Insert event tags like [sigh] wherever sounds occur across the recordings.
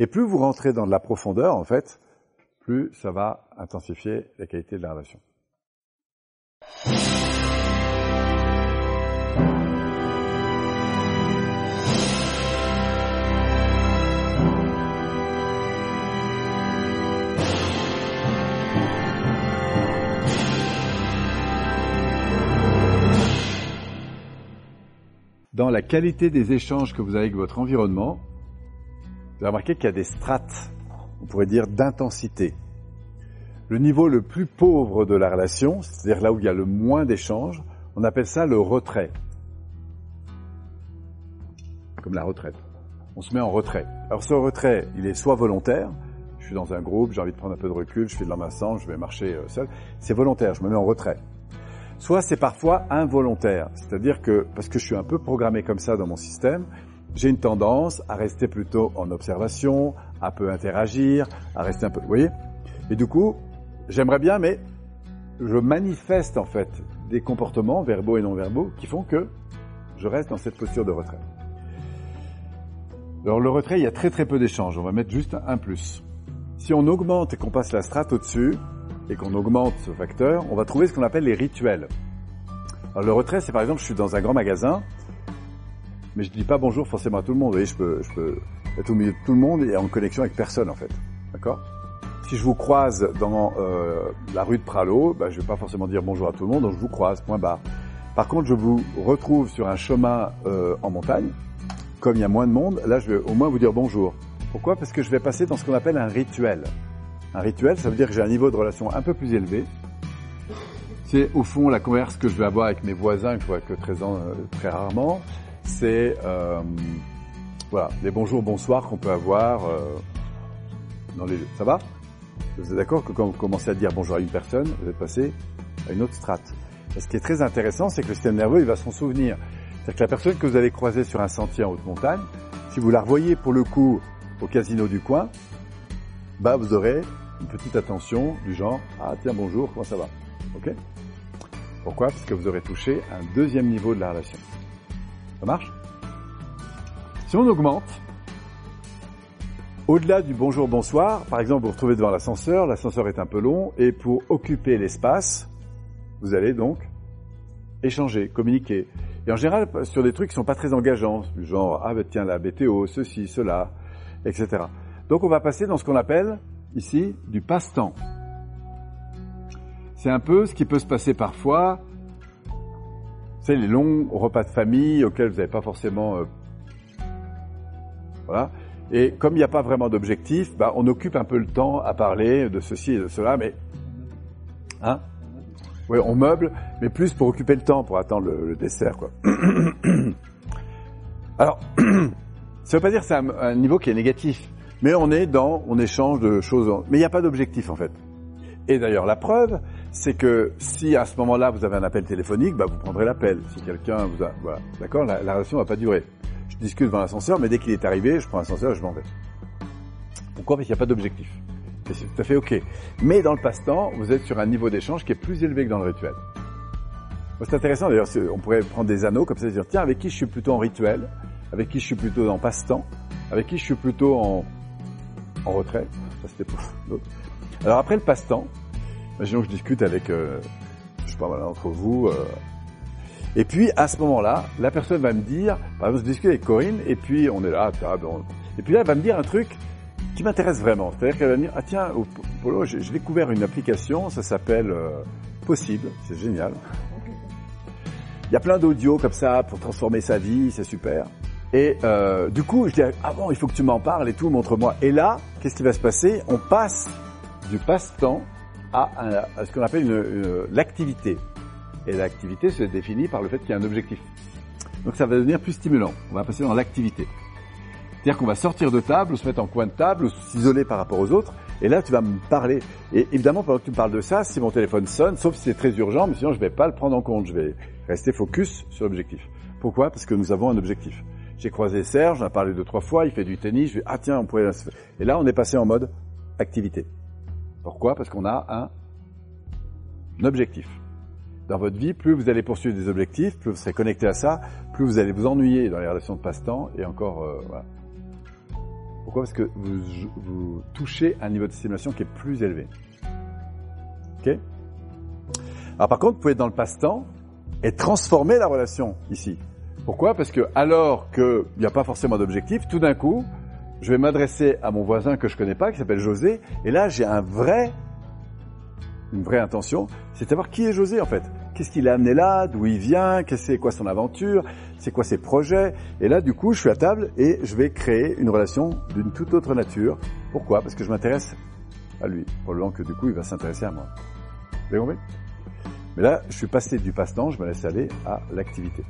Et plus vous rentrez dans de la profondeur, en fait, plus ça va intensifier la qualité de la relation. dans la qualité des échanges que vous avez avec votre environnement, vous avez remarqué qu'il y a des strates, on pourrait dire d'intensité. Le niveau le plus pauvre de la relation, c'est-à-dire là où il y a le moins d'échanges, on appelle ça le retrait. Comme la retraite. On se met en retrait. Alors ce retrait, il est soit volontaire, je suis dans un groupe, j'ai envie de prendre un peu de recul, je fais de l'emmassant, je vais marcher euh, seul. C'est volontaire, je me mets en retrait soit c'est parfois involontaire. C'est-à-dire que, parce que je suis un peu programmé comme ça dans mon système, j'ai une tendance à rester plutôt en observation, à peu interagir, à rester un peu, vous voyez? Et du coup, j'aimerais bien, mais je manifeste en fait des comportements verbaux et non verbaux qui font que je reste dans cette posture de retrait. Alors le retrait, il y a très très peu d'échanges. On va mettre juste un plus. Si on augmente et qu'on passe la strate au-dessus, et qu'on augmente ce facteur, on va trouver ce qu'on appelle les rituels. Alors le retrait, c'est par exemple, je suis dans un grand magasin, mais je dis pas bonjour forcément à tout le monde. Vous voyez, je peux, être au milieu de tout le monde et en connexion avec personne en fait. D'accord? Si je vous croise dans euh, la rue de Pralo, bah, je vais pas forcément dire bonjour à tout le monde, donc je vous croise, point barre. Par contre, je vous retrouve sur un chemin euh, en montagne, comme il y a moins de monde, là je vais au moins vous dire bonjour. Pourquoi? Parce que je vais passer dans ce qu'on appelle un rituel. Un rituel, ça veut dire que j'ai un niveau de relation un peu plus élevé. C'est au fond la converse que je vais avoir avec mes voisins que je vois que très, très rarement. C'est euh, voilà les bonjours, bonsoirs qu'on peut avoir euh, dans les. Ça va? Vous êtes d'accord que quand vous commencez à dire bonjour à une personne, vous êtes passé à une autre strate? Et ce qui est très intéressant, c'est que le système nerveux, il va s'en souvenir. C'est-à-dire que la personne que vous allez croiser sur un sentier en haute montagne, si vous la revoyez pour le coup au casino du coin, bah vous aurez une petite attention du genre ah tiens bonjour comment ça va? Ok? Pourquoi? Parce que vous aurez touché un deuxième niveau de la relation ça marche si on augmente au-delà du bonjour bonsoir par exemple vous vous retrouvez devant l'ascenseur l'ascenseur est un peu long et pour occuper l'espace vous allez donc échanger communiquer et en général sur des trucs qui sont pas très engageants du genre ah ben tiens la BTO ceci cela etc donc on va passer dans ce qu'on appelle ici du passe-temps. C'est un peu ce qui peut se passer parfois, c'est les longs repas de famille auxquels vous n'avez pas forcément... Euh, voilà. Et comme il n'y a pas vraiment d'objectif, bah, on occupe un peu le temps à parler de ceci et de cela, mais... Hein Oui, on meuble, mais plus pour occuper le temps, pour attendre le, dessert, quoi. [coughs] Alors, [coughs] ça ne veut pas dire que c'est un niveau qui est négatif. Mais on est dans, on échange de choses, mais il n'y a pas d'objectif en fait. Et d'ailleurs, la preuve, c'est que si à ce moment-là vous avez un appel téléphonique, bah, vous prendrez l'appel. Si quelqu'un vous a, voilà, d'accord, la, la, relation va pas durer. Je discute devant l'ascenseur, mais dès qu'il est arrivé, je prends l'ascenseur et je m'en vais. Pourquoi? Parce qu'il n'y a pas d'objectif. c'est tout à fait ok. Mais dans le passe-temps, vous êtes sur un niveau d'échange qui est plus élevé que dans le rituel. C'est intéressant d'ailleurs, on pourrait prendre des anneaux comme ça et dire, tiens, avec qui je suis plutôt en rituel, avec qui je suis plutôt en passe-temps, avec qui je suis plutôt en, en retrait? Ça, c'était pour l'autre. Alors après le passe-temps, imaginons que je discute avec, euh, je sais pas mal entre vous, euh, et puis à ce moment-là, la personne va me dire, par exemple, je discute avec Corinne, et puis on est là, et puis là, elle va me dire un truc qui m'intéresse vraiment. C'est-à-dire qu'elle va me dire, ah tiens, Polo, j'ai découvert une application, ça s'appelle euh, Possible, c'est génial. Il y a plein d'audios comme ça pour transformer sa vie, c'est super. Et euh, du coup, je dis ah bon, il faut que tu m'en parles et tout, montre-moi. Et là, qu'est-ce qui va se passer? On passe du passe-temps à, ce qu'on appelle une, l'activité. Et l'activité se définit par le fait qu'il y a un objectif. Donc ça va devenir plus stimulant. On va passer dans l'activité. C'est-à-dire qu'on va sortir de table, se mettre en coin de table, s'isoler par rapport aux autres. Et là, tu vas me parler. Et évidemment, pendant que tu me parles de ça, si mon téléphone sonne, sauf si c'est très urgent, mais sinon je vais pas le prendre en compte. Je vais rester focus sur l'objectif. Pourquoi? Parce que nous avons un objectif. J'ai croisé Serge, on a parlé deux, trois fois, il fait du tennis, je vais, ah tiens, on pourrait... Et là, on est passé en mode activité. Pourquoi? Parce qu'on a un, objectif. Dans votre vie, plus vous allez poursuivre des objectifs, plus vous serez connecté à ça, plus vous allez vous ennuyer dans les relations de passe-temps, et encore, euh, voilà. Pourquoi? Parce que vous, vous touchez un niveau de stimulation qui est plus élevé. Ok? Alors par contre, vous pouvez être dans le passe-temps et transformer la relation ici. Pourquoi? Parce que alors qu'il n'y a pas forcément d'objectif, tout d'un coup, je vais m'adresser à mon voisin que je connais pas, qui s'appelle José, et là j'ai un vrai, une vraie intention, c'est de savoir qui est José en fait. Qu'est-ce qu'il a amené là, d'où il vient, qu'est-ce c'est quoi son aventure, c'est quoi ses projets. Et là, du coup, je suis à table et je vais créer une relation d'une toute autre nature. Pourquoi? Parce que je m'intéresse à lui. Probablement que du coup, il va s'intéresser à moi. Vous avez compris? Mais là, je suis passé du passe-temps, je me laisse aller à l'activité.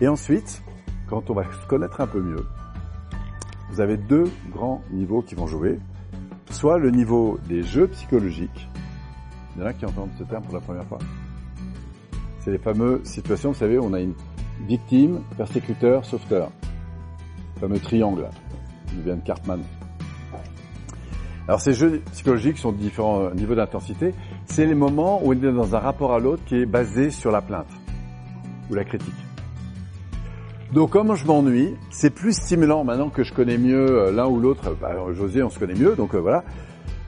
Et ensuite, quand on va se connaître un peu mieux, vous avez deux grands niveaux qui vont jouer. Soit le niveau des jeux psychologiques. Il y en a qui entendent ce terme pour la première fois. C'est les fameuses situations, vous savez, on a une victime, persécuteur, sauveteur. Le fameux triangle, qui vient de Cartman. Alors ces jeux psychologiques sont de différents niveaux d'intensité. C'est les moments où on est dans un rapport à l'autre qui est basé sur la plainte ou la critique. Donc comme je m'ennuie, c'est plus stimulant maintenant que je connais mieux euh, l'un ou l'autre. Bah, José, on se connaît mieux, donc euh, voilà.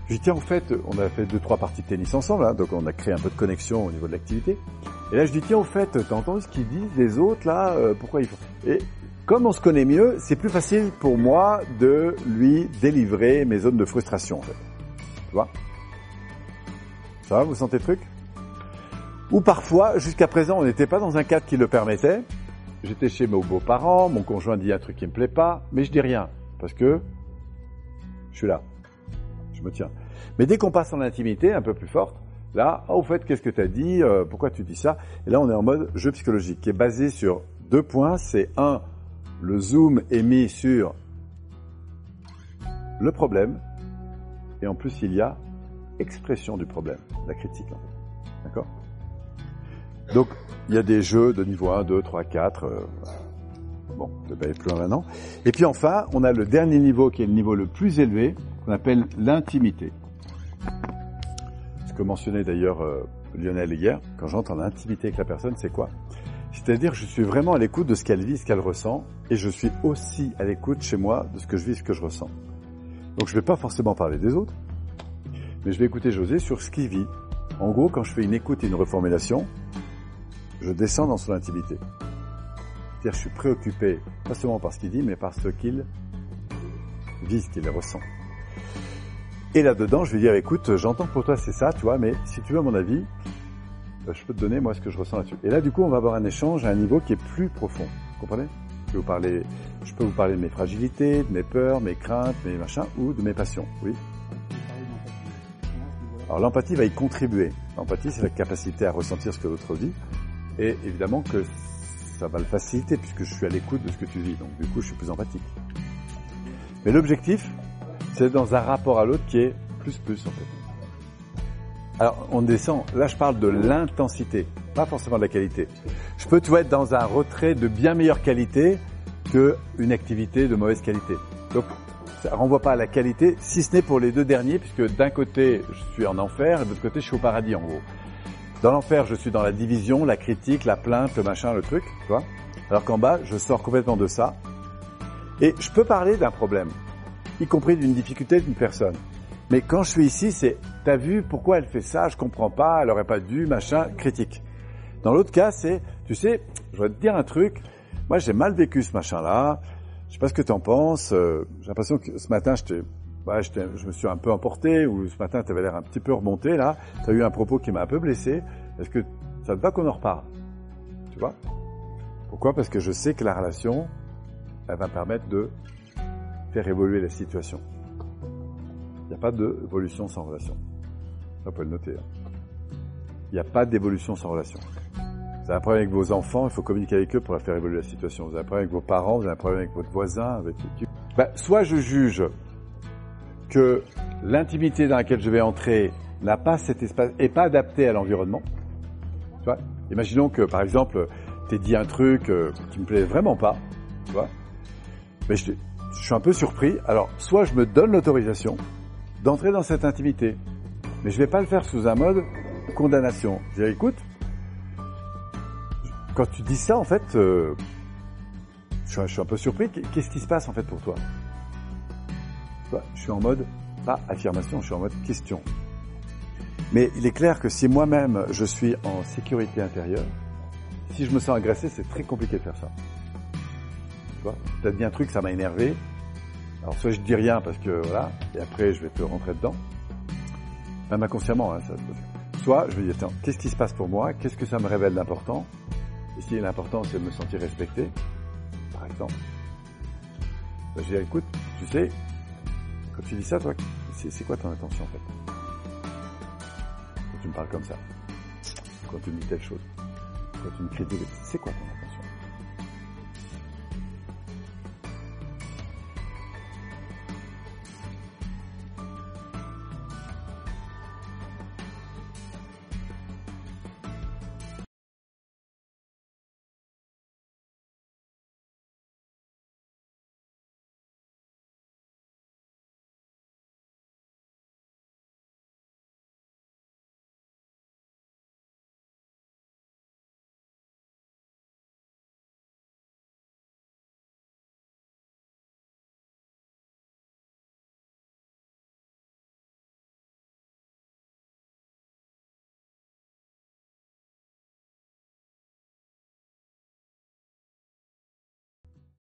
Je dis tiens, en fait, on a fait deux trois parties de tennis ensemble, hein, donc on a créé un peu de connexion au niveau de l'activité. Et là, je dis tiens, au fait, t'as entendu ce qu'ils disent les autres là euh, Pourquoi ils font? Et comme on se connaît mieux, c'est plus facile pour moi de lui délivrer mes zones de frustration, en fait. Tu vois? Ça va, vous sentez le truc? Ou parfois, jusqu'à présent, on n'était pas dans un cadre qui le permettait. J'étais chez mes beaux-parents, mon conjoint dit un truc qui me plaît pas, mais je dis rien, parce que je suis là. Je me tiens. Mais dès qu'on passe en intimité un peu plus forte, là, oh, au fait, qu'est-ce que tu as dit euh, Pourquoi tu dis ça? Et là, on est en mode jeu psychologique, qui est basé sur deux points. C'est un, le zoom est mis sur le problème, et en plus, il y a expression du problème, la critique. D'accord? Donc, il y a des jeux de niveau 1, 2, 3, 4. bon, je vais aller plus loin maintenant. Et puis enfin, on a le dernier niveau qui est le niveau le plus élevé, qu'on appelle l'intimité. Ce que mentionnait d'ailleurs euh, Lionel hier, quand j'entre en intimité avec la personne, c'est quoi? C'est-à-dire je suis vraiment à l'écoute de ce qu'elle vit, ce qu'elle ressent, et je suis aussi à l'écoute chez moi de ce que je vis, ce que je ressens. Donc je ne vais pas forcément parler des autres, mais je vais écouter José sur ce qu'il vit. En gros, quand je fais une écoute et une reformulation, je descends dans son intimité. C'est-à-dire je suis préoccupé, pas seulement par ce qu'il dit, mais par ce qu'il vit, ce qu'il ressent. Et là-dedans, je vais dire, écoute, j'entends que pour toi c'est ça, tu vois, mais si tu veux mon avis, euh, je peux te donner moi ce que je ressens là-dessus. Et là, du coup, on va avoir un échange à un niveau qui est plus profond. Vous comprenez? Je peux, vous parler, je peux vous parler de mes fragilités, de mes peurs, mes craintes, mes machins, ou de mes passions. Oui Alors l'empathie va y contribuer. L'empathie, c'est la capacité à ressentir ce que l'autre vit. Et évidemment que ça va le faciliter puisque je suis à l'écoute de ce que tu vis. Donc du coup, je suis plus empathique. Mais l'objectif, c'est dans un rapport à l'autre qui est plus plus en fait. Alors on descend, là je parle de l'intensité, pas forcément de la qualité. Je peux tout être dans un retrait de bien meilleure qualité qu'une activité de mauvaise qualité. Donc ça renvoie pas à la qualité, si ce n'est pour les deux derniers, puisque d'un côté je suis en enfer et de l'autre côté je suis au paradis en gros. Dans l'enfer, je suis dans la division, la critique, la plainte, le machin, le truc, tu vois. Alors qu'en bas, je sors complètement de ça. Et je peux parler d'un problème, y compris d'une difficulté d'une personne. Mais quand je suis ici, c'est, t'as vu pourquoi elle fait ça, je comprends pas, elle aurait pas dû, machin, critique. Dans l'autre cas, c'est, tu sais, je vais te dire un truc, moi j'ai mal vécu ce machin-là, je sais pas ce que tu en penses, euh, j'ai l'impression que ce matin, je t'ai ouais, je me suis un peu emporté, ou ce matin, tu avais l'air un petit peu remonté, là, tu as eu un propos qui m'a un peu blessé, est-ce que ça te va qu'on en reparle? Tu vois? Pourquoi? Parce que je sais que la relation, elle va permettre de faire évoluer la situation. Il n'y a pas d'évolution sans relation. Ça, vous pouvez le noter. Hein. Il n'y a pas d'évolution sans relation. Vous avez un problème avec vos enfants, il faut communiquer avec eux pour faire évoluer la situation. Vous avez un problème avec vos parents, vous avez un problème avec votre voisin, avec. Ben, soit je juge que l'intimité dans laquelle je vais entrer n'a pas cet espace, est pas adapté à l'environnement. Vois Imaginons que, par exemple, t'es dit un truc euh, qui me plaît vraiment pas, vois Mais je, suis un peu surpris. Alors, soit je me donne l'autorisation d'entrer dans cette intimité, mais je vais pas le faire sous un mode condamnation. Je dis, écoute, quand tu dis ça, en fait, euh, je, suis, je suis un peu surpris. Qu'est-ce qui se passe en fait pour toi? Je suis en mode, pas affirmation, je suis en mode question. Mais il est clair que si moi-même je suis en sécurité intérieure, si je me sens agressé, c'est très compliqué de faire ça. Tu vois, t'as dit un truc, ça m'a énervé. Alors soit je dis rien parce que voilà, et après je vais te rentrer dedans. Même inconsciemment, hein, ça Soit je vais dire, tiens, qu'est-ce qui se passe pour moi? Qu'est-ce que ça me révèle d'important? Et si l'important c'est de me sentir respecté, par exemple. Ben, je dis, écoute, tu sais, tu dis ça, toi, c'est quoi ton intention en fait? Quand tu me parles comme ça, quand tu me dis telle chose, quand tu me critiques, c'est quoi ton intention?